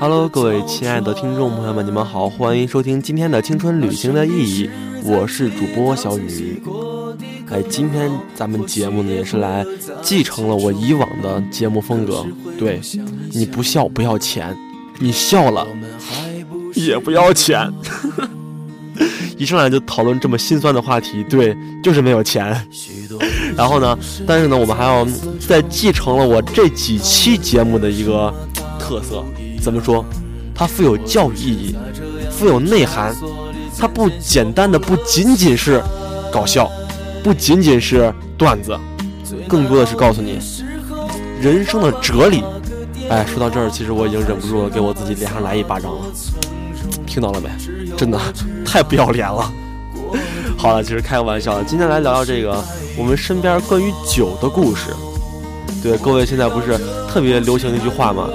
Hello，各位亲爱的听众朋友们，你们好，欢迎收听今天的《青春旅行的意义》，我是主播小雨。哎，今天咱们节目呢也是来继承了我以往的节目风格。对，你不笑不要钱，你笑了也不要钱。一上来就讨论这么心酸的话题，对，就是没有钱。然后呢，但是呢，我们还要再继承了我这几期节目的一个特色，怎么说？它富有教育意义，富有内涵，它不简单的不仅仅是搞笑。不仅仅是段子，更多的是告诉你人生的哲理。哎，说到这儿，其实我已经忍不住了，给我自己脸上来一巴掌了。听到了没？真的太不要脸了。好了，其实开个玩笑。今天来聊聊这个我们身边关于酒的故事。对，各位现在不是特别流行一句话吗？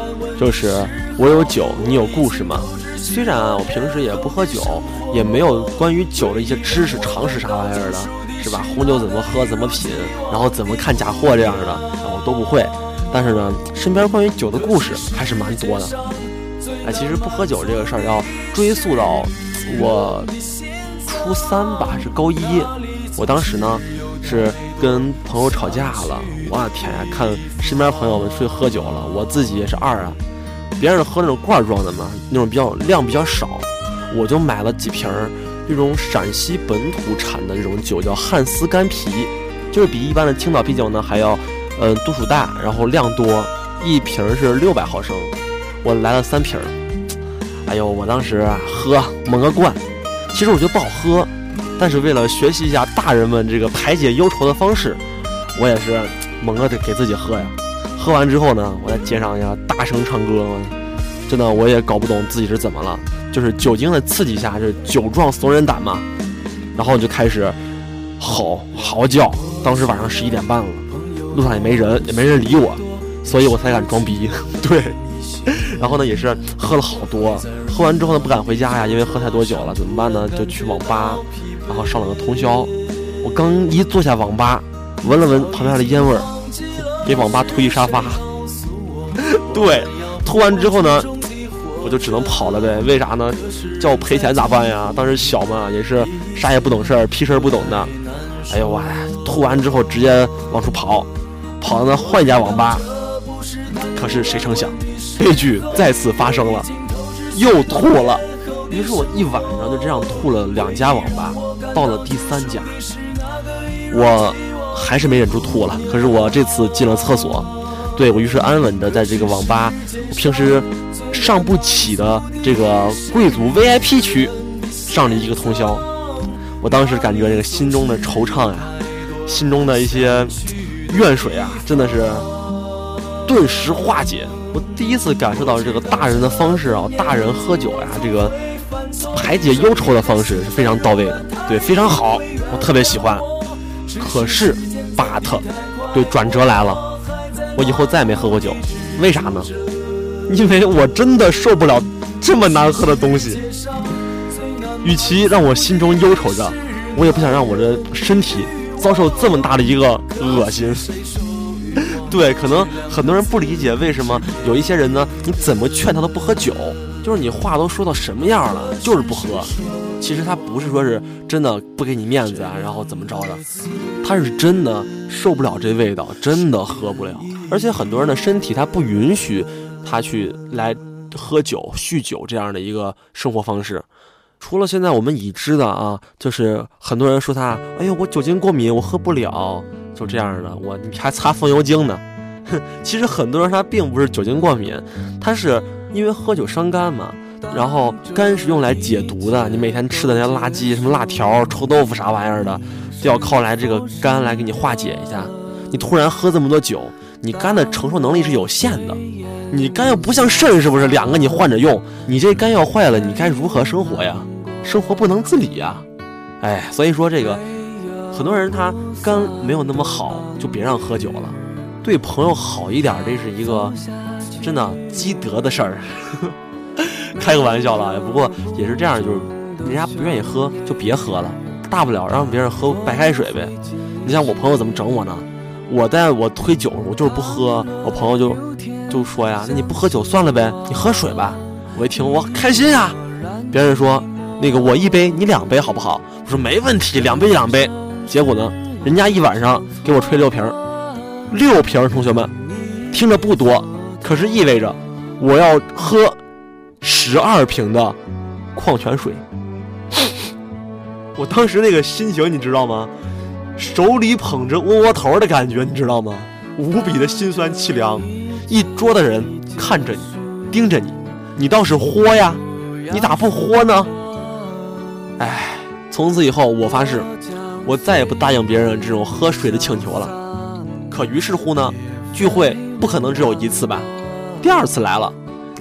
就是我有酒，你有故事吗？虽然，我平时也不喝酒，也没有关于酒的一些知识常识啥玩意儿的。是吧？红酒怎么喝，怎么品，然后怎么看假货这样的，我都不会。但是呢，身边关于酒的故事还是蛮多的。哎，其实不喝酒这个事儿要追溯到我初三吧，是高一。我当时呢是跟朋友吵架了，我的天呀！看身边朋友们出去喝酒了，我自己也是二啊。别人喝那种罐装的嘛，那种比较量比较少，我就买了几瓶儿。这种陕西本土产的这种酒叫汉斯干啤，就是比一般的青岛啤酒呢还要，呃，度数大，然后量多，一瓶是六百毫升，我来了三瓶儿。哎呦，我当时喝猛个灌，其实我觉得不好喝，但是为了学习一下大人们这个排解忧愁的方式，我也是猛个的给自己喝呀。喝完之后呢，我在街上呀大声唱歌，真的我也搞不懂自己是怎么了。就是酒精的刺激下，就是酒壮怂人胆嘛，然后就开始吼嚎叫。当时晚上十一点半了，路上也没人，也没人理我，所以我才敢装逼。对，然后呢，也是喝了好多，喝完之后呢，不敢回家呀，因为喝太多酒了，怎么办呢？就去网吧，然后上了个通宵。我刚一坐下网吧，闻了闻旁边的烟味儿，给网吧吐一沙发。对，吐完之后呢？我就只能跑了呗，为啥呢？叫我赔钱咋办呀？当时小嘛，也是啥也不懂事儿，屁事儿不懂的。哎呦我，吐完之后直接往出跑，跑到那换一家网吧。可是谁成想，悲剧再次发生了，又吐了。于是我一晚上就这样吐了两家网吧，到了第三家，我还是没忍住吐了。可是我这次进了厕所，对我于是安稳的在这个网吧，我平时。上不起的这个贵族 VIP 区，上了一个通宵。我当时感觉这个心中的惆怅呀，心中的一些怨水啊，真的是顿时化解。我第一次感受到这个大人的方式啊，大人喝酒呀，这个排解忧愁的方式是非常到位的，对，非常好，我特别喜欢。可是，but，对，转折来了，我以后再也没喝过酒，为啥呢？因为我真的受不了这么难喝的东西，与其让我心中忧愁着，我也不想让我的身体遭受这么大的一个恶心。对，可能很多人不理解为什么有一些人呢，你怎么劝他都不喝酒，就是你话都说到什么样了，就是不喝。其实他不是说是真的不给你面子啊，然后怎么着的，他是真的受不了这味道，真的喝不了。而且很多人的身体他不允许。他去来喝酒、酗酒这样的一个生活方式，除了现在我们已知的啊，就是很多人说他，哎呦，我酒精过敏，我喝不了，就这样的，我你还擦风油精呢。哼，其实很多人他并不是酒精过敏，他是因为喝酒伤肝嘛。然后肝是用来解毒的，你每天吃的那些垃圾，什么辣条、臭豆腐啥玩意儿的，都要靠来这个肝来给你化解一下。你突然喝这么多酒。你肝的承受能力是有限的，你肝又不像肾，是不是两个你换着用？你这肝要坏了，你该如何生活呀？生活不能自理呀！哎，所以说这个很多人他肝没有那么好，就别让喝酒了。对朋友好一点，这是一个真的积德的事儿。开个玩笑了，不过也是这样，就是人家不愿意喝就别喝了，大不了让别人喝白开水呗。你像我朋友怎么整我呢？我在我推酒，我就是不喝，我朋友就就说呀，那你不喝酒算了呗，你喝水吧。我一听我开心啊，别人说那个我一杯你两杯好不好？我说没问题，两杯两杯。结果呢，人家一晚上给我吹六瓶，六瓶，同学们听着不多，可是意味着我要喝十二瓶的矿泉水。我当时那个心情你知道吗？手里捧着窝窝头的感觉你知道吗？无比的心酸凄凉，一桌的人看着你，盯着你，你倒是喝呀，你咋不喝呢？哎，从此以后我发誓，我再也不答应别人这种喝水的请求了。可于是乎呢，聚会不可能只有一次吧？第二次来了，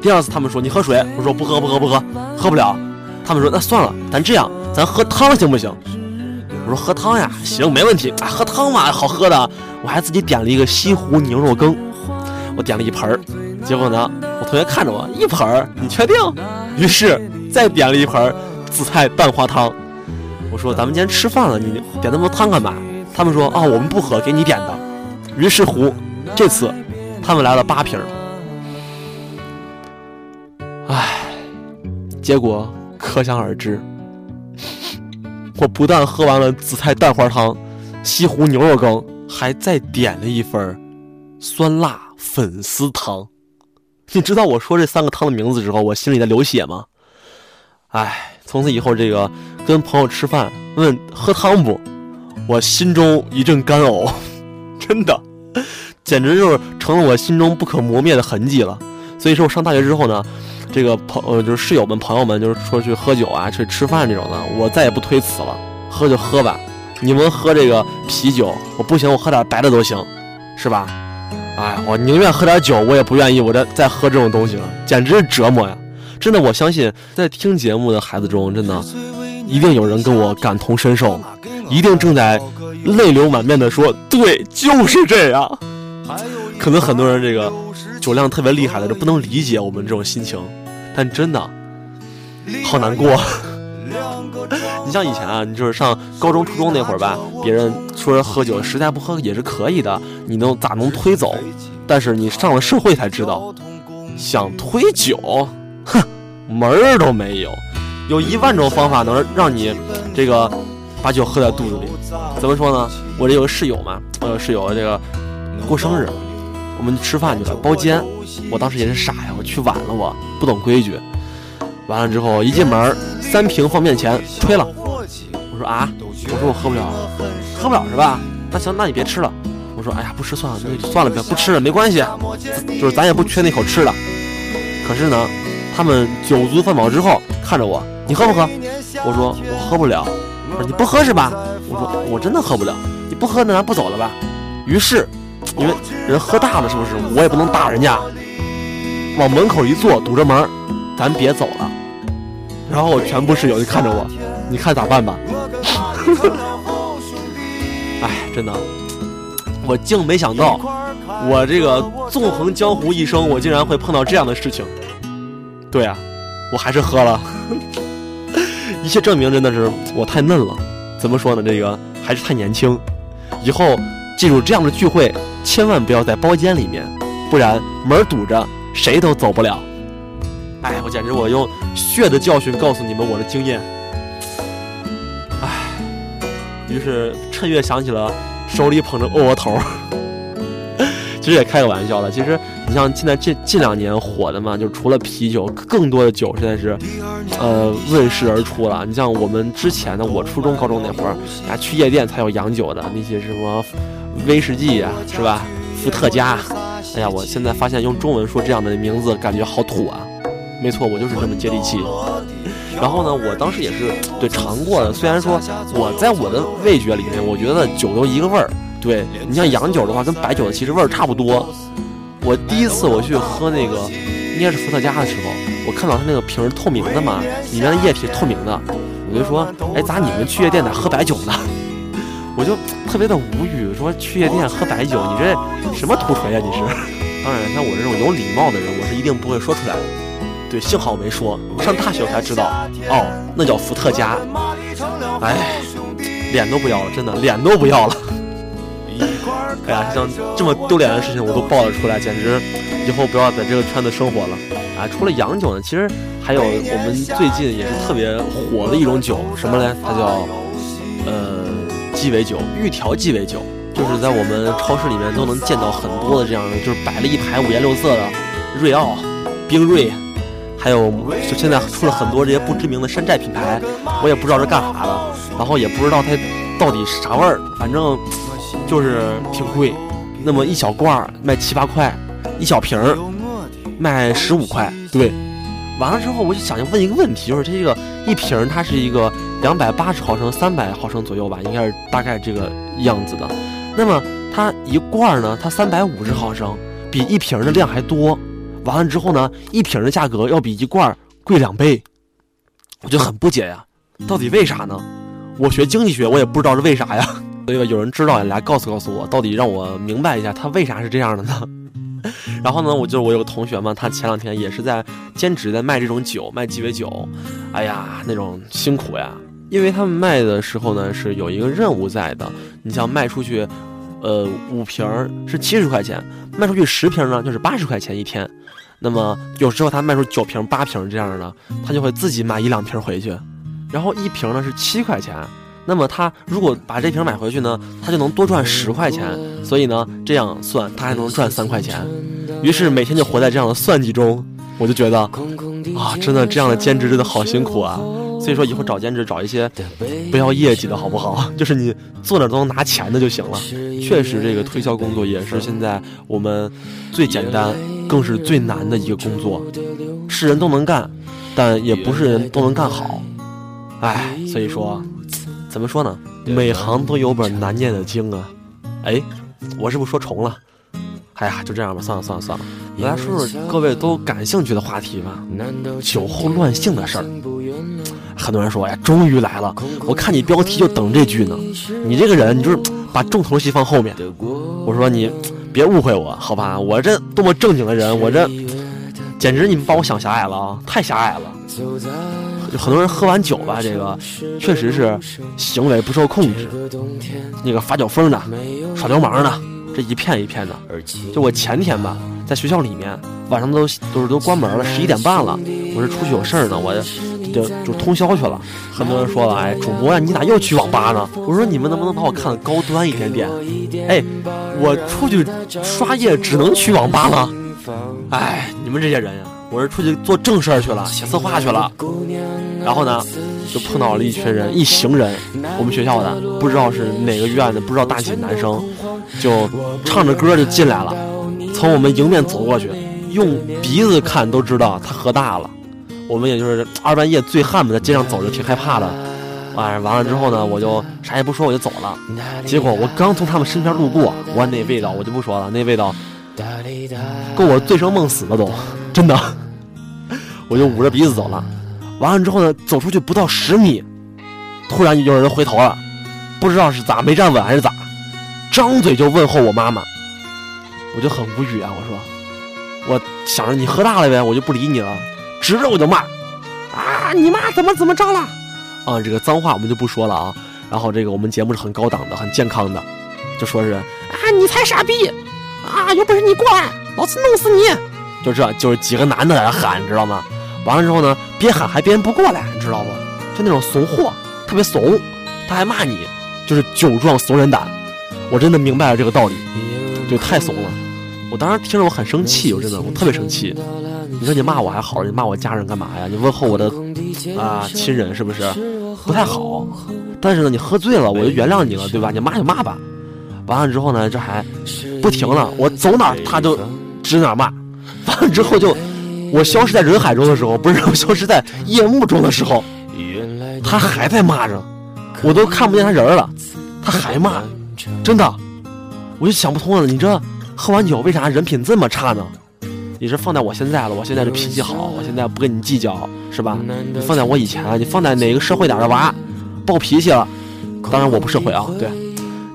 第二次他们说你喝水，我说不喝不喝不喝，喝不了。他们说那算了，咱这样，咱喝汤行不行？我说喝汤呀，行，没问题啊，喝汤嘛，好喝的。我还自己点了一个西湖牛肉羹，我点了一盆儿。结果呢，我同学看着我，一盆儿，你确定？于是再点了一盆紫菜蛋花汤。我说咱们今天吃饭了，你点那么多汤干嘛？他们说哦，我们不喝，给你点的。于是乎，这次他们来了八瓶儿。唉，结果可想而知。我不但喝完了紫菜蛋花汤、西湖牛肉羹，还再点了一份酸辣粉丝汤。你知道我说这三个汤的名字之后，我心里在流血吗？哎，从此以后，这个跟朋友吃饭问喝汤不，我心中一阵干呕，真的，简直就是成了我心中不可磨灭的痕迹了。所以说我上大学之后呢。这个朋呃就是室友们朋友们就是说去喝酒啊去吃饭这种的，我再也不推辞了，喝就喝吧。你们喝这个啤酒，我不行，我喝点白的都行，是吧？哎，我宁愿喝点酒，我也不愿意我这再喝这种东西了，简直是折磨呀！真的，我相信在听节目的孩子中，真的一定有人跟我感同身受，一定正在泪流满面的说：“对，就是这样。”可能很多人这个酒量特别厉害的就不能理解我们这种心情。但真的好难过。你像以前啊，你就是上高中、初中那会儿吧，别人说喝酒，实在不喝也是可以的，你能咋能推走？但是你上了社会才知道，想推酒，哼，门儿都没有。有一万种方法能让你这个把酒喝在肚子里。怎么说呢？我这有个室友嘛，我有室友这个过生日。我们吃饭去了，包间。我当时也是傻呀，我去晚了，我不懂规矩。完了之后一进门，三瓶放面前，吹了。我说啊，我说我喝不了，喝不了是吧？那行，那你别吃了。我说哎呀，不吃算了，那算了，别不吃了，没关系，就是咱也不缺那口吃的。可是呢，他们酒足饭饱之后看着我，你喝不喝？我说我喝不了。他说你不喝是吧？我说我真的喝不了。你不喝那咱不走了吧？于是。因为人喝大了，是不是？我也不能打人家，往门口一坐，堵着门，咱别走了。然后我全部室友就看着我，你看咋办吧？哎，真的，我竟没想到，我这个纵横江湖一生，我竟然会碰到这样的事情。对啊，我还是喝了。一切证明真的是我太嫩了。怎么说呢？这个还是太年轻。以后记住这样的聚会。千万不要在包间里面，不然门堵着，谁都走不了。哎，我简直我用血的教训告诉你们我的经验。哎，于是趁月想起了手里捧着窝窝头，其实也开个玩笑了。其实你像现在这近两年火的嘛，就除了啤酒，更多的酒现在是呃问世而出了。你像我们之前的，我初中、高中那会儿，啊去夜店才有洋酒的那些什么。威士忌呀，是吧？伏特加。哎呀，我现在发现用中文说这样的名字感觉好土啊。没错，我就是这么接地气。然后呢，我当时也是对尝过的。虽然说我在我的味觉里面，我觉得酒都一个味儿。对你像洋酒的话，跟白酒的其实味儿差不多。我第一次我去喝那个应该是伏特加的时候，我看到它那个瓶是透明的嘛，里面的液体透明的，我就说，哎，咋你们去夜店咋喝白酒呢？我就特别的无语，说去夜店喝白酒，你这什么土锤呀？你是？当然，像我这种有礼貌的人，我是一定不会说出来的。对，幸好我没说。上大学我才知道，哦，那叫伏特加。哎，脸都不要了，真的脸都不要了。哎呀，像这么丢脸的事情我都爆了出来，简直以后不要在这个圈子生活了。啊，除了洋酒呢，其实还有我们最近也是特别火的一种酒，什么嘞？它叫呃鸡尾酒，预调鸡尾酒，就是在我们超市里面都能见到很多的这样的，就是摆了一排五颜六色的瑞奥、冰锐，还有就现在出了很多这些不知名的山寨品牌，我也不知道是干啥的，然后也不知道它到底啥味儿，反正就是挺贵，那么一小罐卖七八块，一小瓶儿。卖十五块，对。完了之后，我就想问一个问题，就是这个一瓶它是一个两百八十毫升、三百毫升左右吧，应该是大概这个样子的。那么它一罐呢，它三百五十毫升，比一瓶的量还多。完了之后呢，一瓶的价格要比一罐贵两倍，我就很不解呀，到底为啥呢？我学经济学，我也不知道是为啥呀。所以有人知道也来告诉告诉我，到底让我明白一下，它为啥是这样的呢？然后呢，我就我有个同学嘛，他前两天也是在兼职在卖这种酒，卖鸡尾酒。哎呀，那种辛苦呀，因为他们卖的时候呢是有一个任务在的。你像卖出去，呃，五瓶是七十块钱，卖出去十瓶呢就是八十块钱一天。那么有时候他卖出九瓶、八瓶这样的，他就会自己买一两瓶回去。然后一瓶呢是七块钱。那么他如果把这瓶买回去呢，他就能多赚十块钱，所以呢这样算他还能赚三块钱，于是每天就活在这样的算计中，我就觉得啊，真的这样的兼职真的好辛苦啊，所以说以后找兼职找一些不要业绩的好不好？就是你坐那都能拿钱的就行了。确实，这个推销工作也是现在我们最简单，更是最难的一个工作，是人都能干，但也不是人都能干好。哎，所以说。怎么说呢？每行都有本难念的经啊！哎，我是不是说重了？哎呀，就这样吧，算了算了算了，来说说各位都感兴趣的话题吧。酒后乱性的事儿，很多人说，哎，终于来了！我看你标题就等这句呢。你这个人，你就是把重头戏放后面。我说你别误会我，好吧？我这多么正经的人，我这简直你们把我想狭隘了啊！太狭隘了。就很多人喝完酒吧，这个确实是行为不受控制，那个发酒疯的、耍流氓的，这一片一片的。就我前天吧，在学校里面，晚上都都是都关门了，十一点半了，我是出去有事儿呢，我就就通宵去了。很多人说了，哎，主播呀，你咋又去网吧呢？我说你们能不能把我看的高端一点点？哎，我出去刷夜只能去网吧了。哎，你们这些人呀。我是出去做正事儿去了，写策划去了，然后呢，就碰到了一群人，一行人，我们学校的，不知道是哪个院的，不知道大几的男生，就唱着歌就进来了，从我们迎面走过去，用鼻子看都知道他喝大了，我们也就是二半夜醉汉子在街上走着挺害怕的，完完了之后呢，我就啥也不说我就走了，结果我刚从他们身边路过，我那味道我就不说了，那味道够我醉生梦死了都，真的。我就捂着鼻子走了，完了之后呢，走出去不到十米，突然就有人回头了，不知道是咋没站稳还是咋，张嘴就问候我妈妈，我就很无语啊！我说，我想着你喝大了呗，我就不理你了，直着我就骂，啊，你妈怎么怎么着了？啊，这个脏话我们就不说了啊。然后这个我们节目是很高档的，很健康的，就说是啊，你才傻逼，啊，有本事你过来，老子弄死你！就这就是几个男的在那喊，知道吗？完了之后呢，边喊还别人不过来，你知道不？就那种怂货，特别怂，他还骂你，就是酒壮怂人胆。我真的明白了这个道理，就太怂了。我当时听着我很生气，我真的我特别生气。你说你骂我还好，你骂我家人干嘛呀？你问候我的啊亲人是不是不太好？但是呢，你喝醉了，我就原谅你了，对吧？你骂就骂吧。完了之后呢，这还不停了，我走哪他就指哪骂。完了之后就。我消失在人海中的时候，不是我消失在夜幕中的时候，他还在骂着，我都看不见他人了，他还骂，真的，我就想不通了。你这喝完酒为啥人品这么差呢？你是放在我现在了，我现在这脾气好，我现在不跟你计较，是吧？你放在我以前，你放在哪个社会点的娃，暴脾气了，当然我不社会啊，对，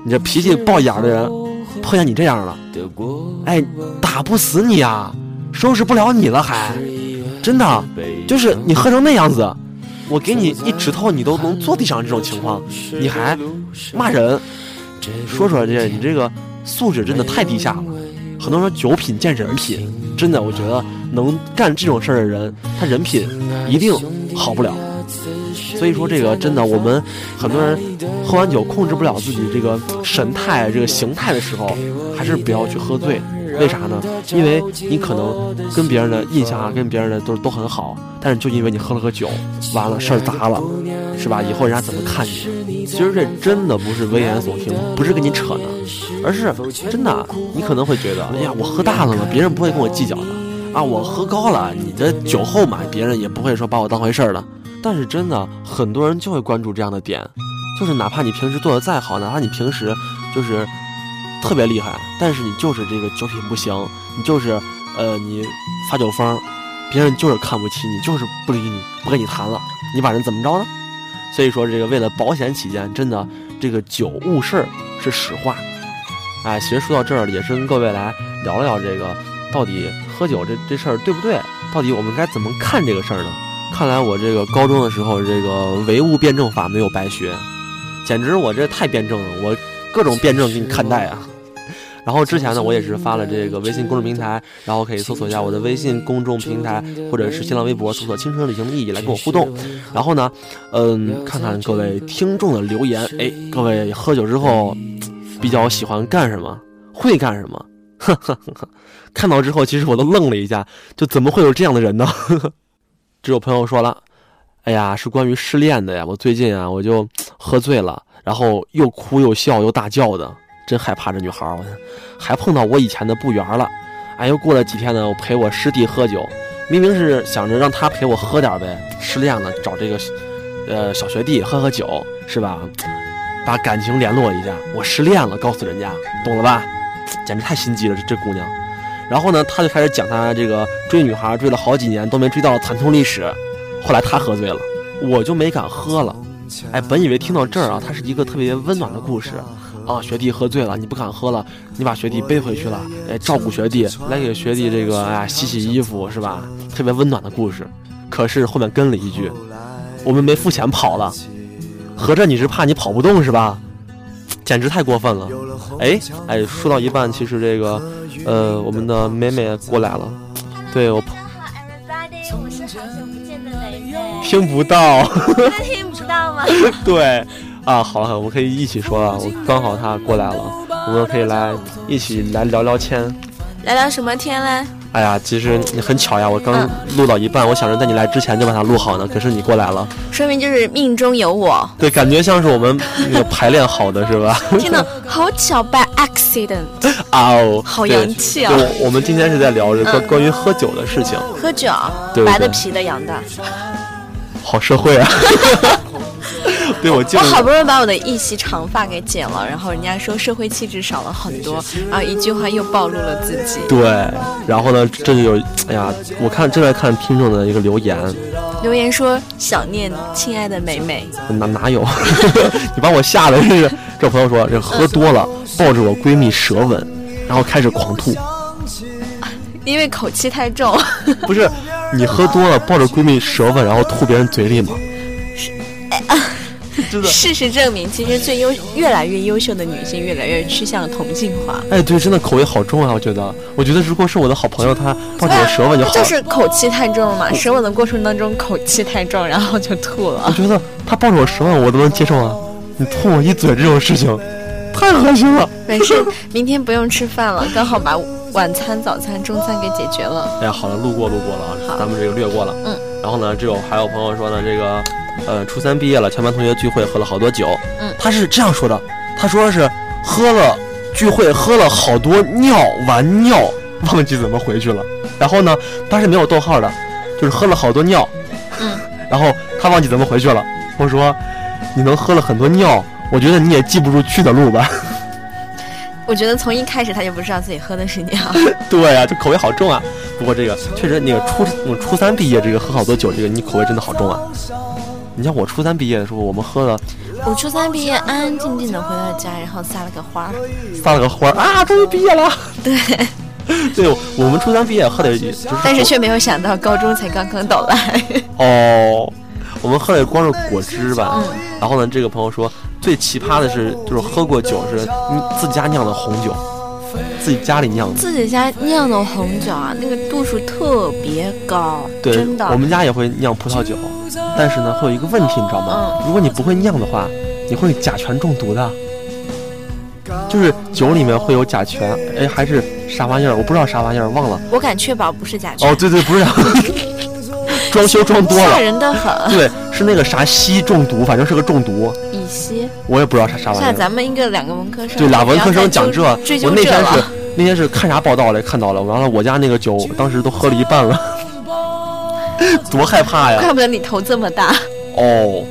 你这脾气暴眼的人，碰见你这样了，哎，打不死你啊！收拾不了你了，还真的，就是你喝成那样子，我给你一指头，你都能坐地上这种情况，你还骂人，说说这你这个素质真的太低下了。很多人说酒品见人品，真的，我觉得能干这种事儿的人，他人品一定好不了。所以说这个真的，我们很多人喝完酒控制不了自己这个神态、这个形态的时候，还是不要去喝醉。为啥呢？因为你可能跟别人的印象啊，跟别人的都都很好，但是就因为你喝了个酒，完了事儿砸了，是吧？以后人家怎么看你？其实这真的不是危言耸听，不是跟你扯呢，而是真的。你可能会觉得，哎呀，我喝大了嘛，别人不会跟我计较的啊。我喝高了，你这酒后嘛，别人也不会说把我当回事儿的。但是真的，很多人就会关注这样的点，就是哪怕你平时做的再好，哪怕你平时就是。特别厉害，但是你就是这个酒品不行，你就是，呃，你发酒疯，别人就是看不起你，就是不理你，不跟你谈了，你把人怎么着呢？所以说，这个为了保险起见，真的，这个酒误事儿是实话。哎，其实说到这儿，也是跟各位来聊聊这个，到底喝酒这这事儿对不对？到底我们该怎么看这个事儿呢？看来我这个高中的时候，这个唯物辩证法没有白学，简直我这太辩证了，我。各种辩证给你看待啊，然后之前呢，我也是发了这个微信公众平台，然后可以搜索一下我的微信公众平台，或者是新浪微博搜索“青春旅行的意义”来跟我互动。然后呢，嗯，看看各位听众的留言，哎，各位喝酒之后比较喜欢干什么？会干什么？看到之后，其实我都愣了一下，就怎么会有这样的人呢？这有朋友说了，哎呀，是关于失恋的呀，我最近啊，我就 喝醉了。然后又哭又笑又大叫的，真害怕这女孩。我还碰到我以前的不缘了。哎，又过了几天呢，我陪我师弟喝酒，明明是想着让他陪我喝点呗。失恋了，找这个呃小学弟喝喝酒，是吧？把感情联络一下。我失恋了，告诉人家，懂了吧？简直太心机了，这这姑娘。然后呢，他就开始讲他这个追女孩追了好几年都没追到的惨痛历史。后来他喝醉了，我就没敢喝了。哎，本以为听到这儿啊，它是一个特别温暖的故事，啊，学弟喝醉了，你不敢喝了，你把学弟背回去了，哎，照顾学弟，来给学弟这个哎洗洗衣服是吧？特别温暖的故事。可是后面跟了一句，我们没付钱跑了，合着你是怕你跑不动是吧？简直太过分了。哎哎，说到一半，其实这个呃，我们的美美过来了，对我。听不到 听不到吗？对，啊，好了，我们可以一起说了。我刚好他过来了，我们可以来一起来聊聊天。聊聊什么天嘞？哎呀，其实你很巧呀，我刚录到一半，我想着在你来之前就把它录好呢，可是你过来了，说明就是命中有我。对，感觉像是我们那个排练好的是吧？天呐，好巧，by accident。啊哦，好洋气啊！我们今天是在聊这关关于喝酒的事情。喝酒，白的、啤的、洋的。好社会啊！对我，我好不容易把我的一袭长发给剪了，然后人家说社会气质少了很多，然后一句话又暴露了自己。对，然后呢，这就有，哎呀，我看正在看听众的一个留言，留言说想念亲爱的美美，哪哪有？你把我吓的，这个这朋友说这喝多了抱着我闺蜜舌吻，然后开始狂吐，因为口气太重。不是。你喝多了抱着闺蜜舌吻，然后吐别人嘴里吗？是，真的。事实证明，其实最优、越来越优秀的女性，越来越趋向同性化。哎，对，真的口味好重啊！我觉得，我觉得如果是我的好朋友，他抱着我舌吻就好。就是口气太重了嘛，舌吻的过程当中口气太重，然后就吐了。我觉得他抱着我舌吻，我都能接受啊。你吐我一嘴这种事情，太恶心了。没事，明天不用吃饭了，刚好把。晚餐、早餐、中餐给解决了。哎呀，好了，路过路过了啊，咱们这个略过了。嗯。然后呢，这有还有朋友说呢，这个，呃，初三毕业了，全班同学聚会喝了好多酒。嗯。他是这样说的，他说是喝了聚会喝了好多尿，完尿 忘记怎么回去了。然后呢，他是没有逗号的，就是喝了好多尿。嗯。然后他忘记怎么回去了。我说，你能喝了很多尿，我觉得你也记不住去的路吧。我觉得从一开始他就不知道自己喝的是尿。对呀，这口味好重啊！不过这个确实，那个初我初三毕业，这个喝好多酒，这个你口味真的好重啊！你像我初三毕业的时候，我们喝了。我初三毕业，安安静静的回到家，然后撒了个花。撒了个花啊！终于毕业了。对。对，我们初三毕业喝的，就是。但是却没有想到，高中才刚刚到来。哦，我们喝的光是果汁吧。然后呢，这个朋友说最奇葩的是，就是喝过酒是自家酿的红酒，自己家里酿的。自己家酿的红酒啊，那个度数特别高，真的。我们家也会酿葡萄酒，但是呢，会有一个问题，你知道吗？如果你不会酿的话，你会甲醛中毒的。就是酒里面会有甲醛，哎，还是啥玩意儿？我不知道啥玩意儿，忘了。我敢确保不是甲醛。哦，对对，不是。装修装多了，吓人的很。对，是那个啥硒中毒，反正是个中毒。乙烯。我也不知道啥啥玩意儿。像咱们一个两个文科生，对俩文科生讲这，我那天是那天是看啥报道来？看到了，完了我家那个酒当时都喝了一半了，多害怕呀！怪不得你头这么大。哦，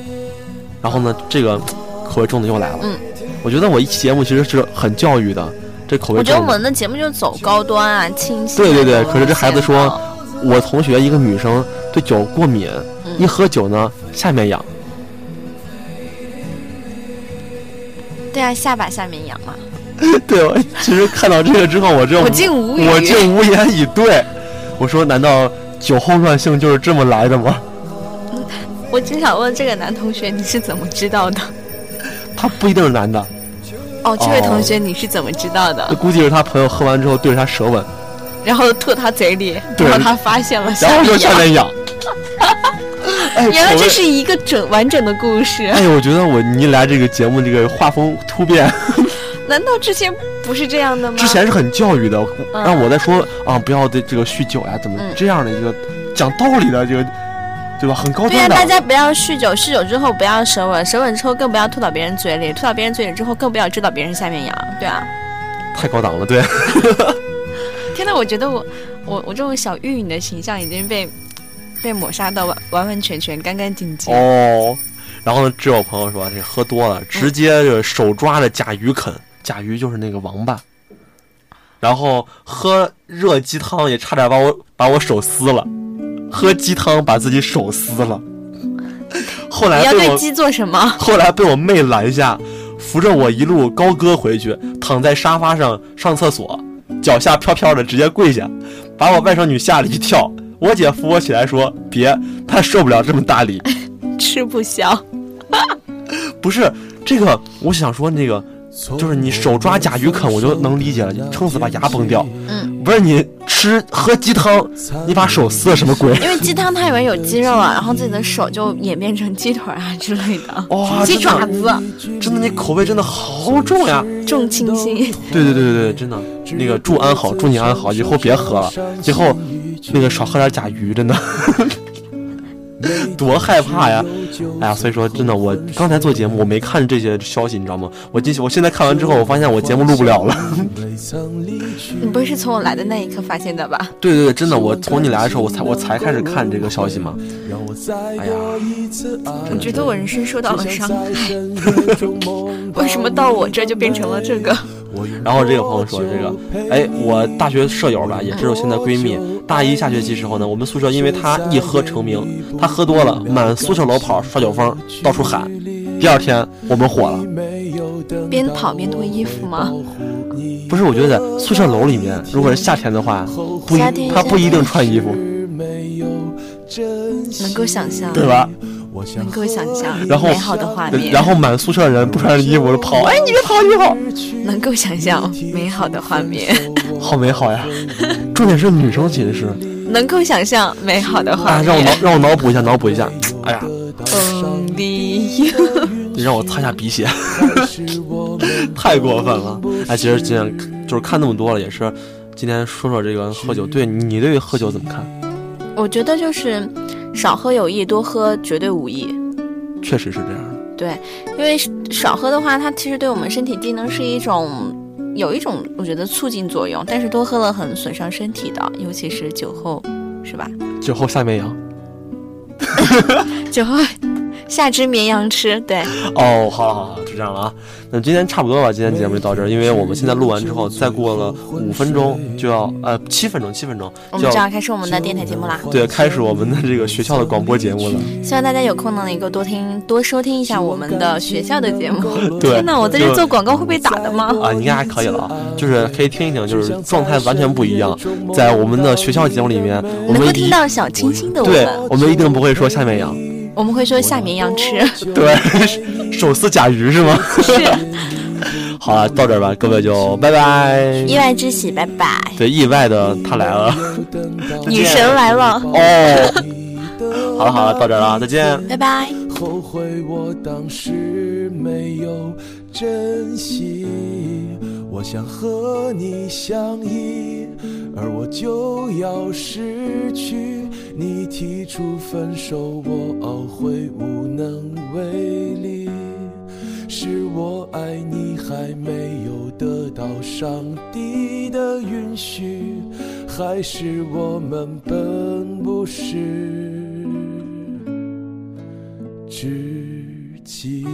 然后呢，这个口味重的又来了。嗯。我觉得我一期节目其实是很教育的，这口味。我觉得我们的节目就走高端啊，清新。对对对，可是这孩子说，我同学一个女生对酒过敏，一喝酒呢下面痒。对啊，下巴下面痒嘛。对，我其实看到这个之后，我这我竟无语，我竟无言以对。我说，难道酒后乱性就是这么来的吗？我只想问这个男同学，你是怎么知道的？他不一定是男的。哦，这位同学，你是怎么知道的？估计是他朋友喝完之后对着他舌吻，然后吐他嘴里，然后他发现了，然后就下面痒。原来这是一个整完整的故事。哎我觉得我你来这个节目，这个画风突变。难道之前不是这样的吗？之前是很教育的，让我在说啊，不要对这个酗酒呀，怎么这样的一个讲道理的这个。对吧？很高端的。对啊，大家不要酗酒，酗酒之后不要舌吻，舌吻之后更不要吐到别人嘴里，吐到别人嘴里之后更不要知道别人下面痒，对啊。太高档了，对。天呐，我觉得我我我这种小玉女的形象已经被被抹杀的完完完全全干干净净。哦。然后呢，只有朋友说这喝多了，直接就手抓着甲鱼啃，甲鱼就是那个王八。然后喝热鸡汤也差点把我把我手撕了。喝鸡汤把自己手撕了，后来你要对鸡做什么？后来被我妹拦下，扶着我一路高歌回去，躺在沙发上上厕所，脚下飘飘的，直接跪下，把我外甥女吓了一跳。我姐扶我起来说：“别，她受不了这么大礼，吃不消。”不是这个，我想说那个。就是你手抓甲鱼啃，我就能理解了，撑死把牙崩掉。嗯，不是你吃喝鸡汤，你把手撕了什么鬼？因为鸡汤它里面有鸡肉啊，然后自己的手就演变成鸡腿啊之类的。哇，鸡爪子，真的，你口味真的好重呀，重清新。对对对对对，真的，那个祝安好，祝你安好，以后别喝了，以后那个少喝点甲鱼，真的。多害怕呀！哎呀，所以说真的，我刚才做节目，我没看这些消息，你知道吗？我今我现在看完之后，我发现我节目录不了了。你不是从我来的那一刻发现的吧？对对对，真的，我从你来的时候，我才我才开始看这个消息嘛。哎呀，我觉得我人生受到了伤害。为什么到我这就变成了这个？然后这个朋友说：“这个，哎，我大学舍友吧，也是我现在闺蜜。大一下学期时候呢，我们宿舍因为她一喝成名，她喝多了，满宿舍楼跑耍酒疯，到处喊。第二天我们火了，边跑边脱衣服吗？不是，我觉得在宿舍楼里面，如果是夏天的话，不，她不一定穿衣服。能够想象，对吧？”能够想象美好的画面，然后满宿舍人不穿着衣服跑，哎，你别跑，你跑。能够想象美好的画面，好美好呀！重点是女生寝室。能够想象美好的画面，让我脑让我脑补一下，脑补一下。哎呀，你让我擦下鼻血，太过分了。哎，其实今天就是看那么多了，也是今天说说这个喝酒。对你对喝酒怎么看？我觉得就是。少喝有益，多喝绝对无益。确实是这样的。对，因为少喝的话，它其实对我们身体机能是一种有一种我觉得促进作用，但是多喝了很损伤身体的，尤其是酒后，是吧？酒后下面痒。酒后。下只绵羊吃，对。哦，好好好了，就这样了啊。那今天差不多了，今天节目就到这儿，因为我们现在录完之后，再过了五分钟就要呃七分钟七分钟，我们就要开始我们的电台节目啦。对，开始我们的这个学校的广播节目了。希望大家有空呢，能够多听多收听一下我们的学校的节目。对。天哪，我在这做广告会被打的吗？啊，应该还可以了，就是可以听一听，就是状态完全不一样。在我们的学校节目里面，我们能够听到小清新的我们。对，我们一定不会说下面痒。我们会说下绵羊吃。对，手撕甲鱼是吗？是。好了，到这儿吧，各位就拜拜。意外之喜，拜拜。对，意外的他来了，女神来了。哦。好了好了，到这儿了，再见。拜拜。后悔我当时没有珍惜，我想和你相依，而我就要失去。你提出分手，我懊悔无能为力。是我爱你还没有得到上帝的允许，还是我们本不是知己？